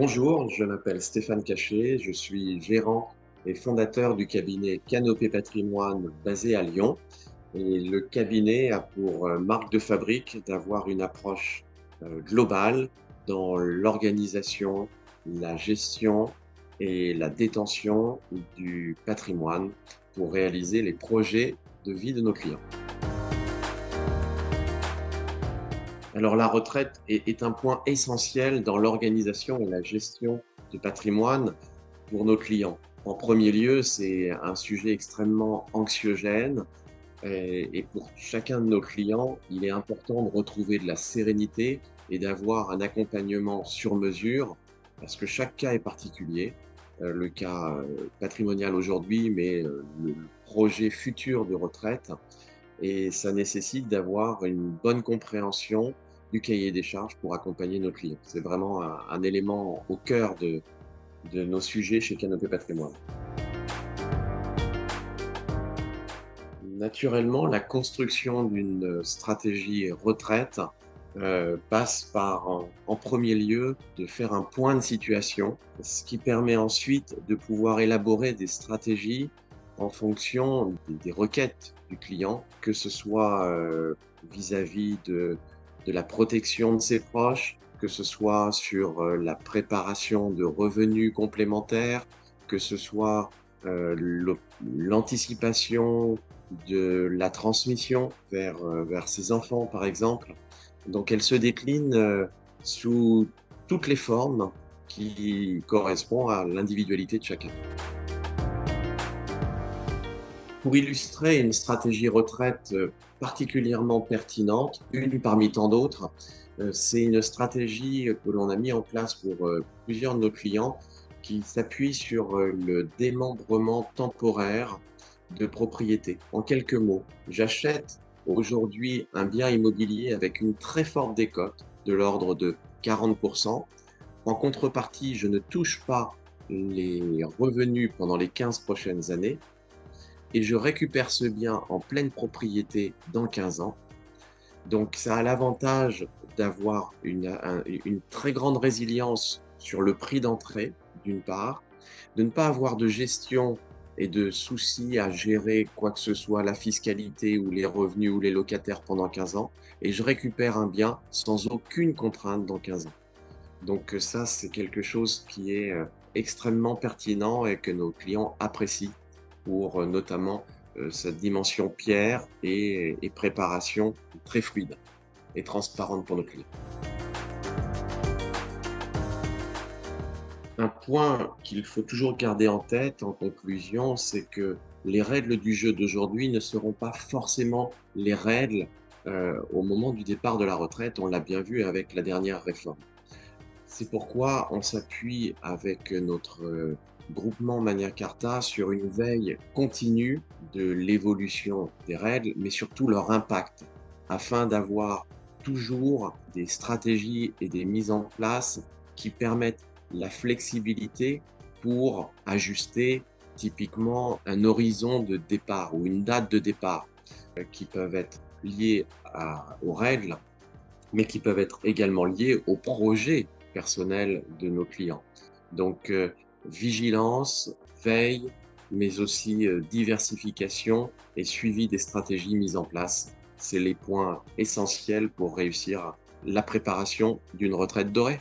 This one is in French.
Bonjour, je m'appelle Stéphane Cachet, je suis gérant et fondateur du cabinet Canopé Patrimoine basé à Lyon. Et le cabinet a pour euh, marque de fabrique d'avoir une approche euh, globale dans l'organisation, la gestion et la détention du patrimoine pour réaliser les projets de vie de nos clients. Alors la retraite est, un point essentiel dans l'organisation et la gestion du patrimoine pour nos clients. En premier lieu, c'est un sujet extrêmement anxiogène et, pour chacun de nos clients, il est important de retrouver de la sérénité et d'avoir un accompagnement sur mesure parce que chaque cas est particulier. Euh, le cas euh, patrimonial aujourd'hui, mais euh, le projet futur de retraite. Et ça nécessite d'avoir une bonne compréhension du cahier des charges pour accompagner nos clients. C'est vraiment un, élément au cœur de, nos sujets chez Canopé Patrimoine. Naturellement, la construction d'une stratégie retraite euh, passe par, en, premier lieu, de faire un point de situation, ce qui permet ensuite de pouvoir élaborer des stratégies en fonction des, requêtes du client, que ce soit euh, vis-à-vis de, la protection de ses proches, que ce soit sur euh, la préparation de revenus complémentaires, que ce soit l'anticipation de la transmission vers, ses enfants, par exemple. Donc elle se décline euh, sous toutes les formes qui correspondent à l'individualité de chacun. Pour illustrer une stratégie retraite euh, particulièrement pertinente, une parmi tant d'autres, euh, c'est une stratégie que l'on a mis en place pour plusieurs de nos clients qui s'appuie sur le démembrement temporaire de propriété. En quelques mots, j'achète aujourd'hui un bien immobilier avec une très forte décote de l'ordre de 40%. En contrepartie, je ne touche pas les revenus pendant les 15 prochaines années et je récupère ce bien en pleine propriété dans 15 ans. Donc ça a l'avantage d'avoir une, très grande résilience sur le prix d'entrée, d'une part, de ne pas avoir de gestion et de soucis à gérer quoi que ce soit, la fiscalité ou les revenus ou les locataires pendant 15 ans, et je récupère un bien sans aucune contrainte dans 15 ans. Donc ça, c'est quelque chose qui est euh, extrêmement pertinent et que nos clients apprécient euh, notamment cette dimension pierre et, préparation très fluide et transparente pour nos clients. Un point qu'il faut toujours garder en tête en conclusion, c'est que les règles du jeu d'aujourd'hui ne seront pas forcément les règles euh, au moment du départ de la retraite. On l'a bien vu avec la dernière réforme. C'est pourquoi on s'appuie avec notre euh, groupement Mania Carta sur une veille continue de l'évolution des règles, mais surtout leur impact, afin d'avoir toujours des stratégies et des mises en place qui permettent la flexibilité pour ajuster typiquement un horizon de départ ou une date de départ euh, qui peuvent être liées aux règles, mais qui peuvent être également liées au projet personnel de nos clients. Donc, euh, vigilance, veille, mais aussi euh, diversification et suivi des stratégies mises en place. C'est les points essentiels pour réussir la préparation d'une retraite dorée.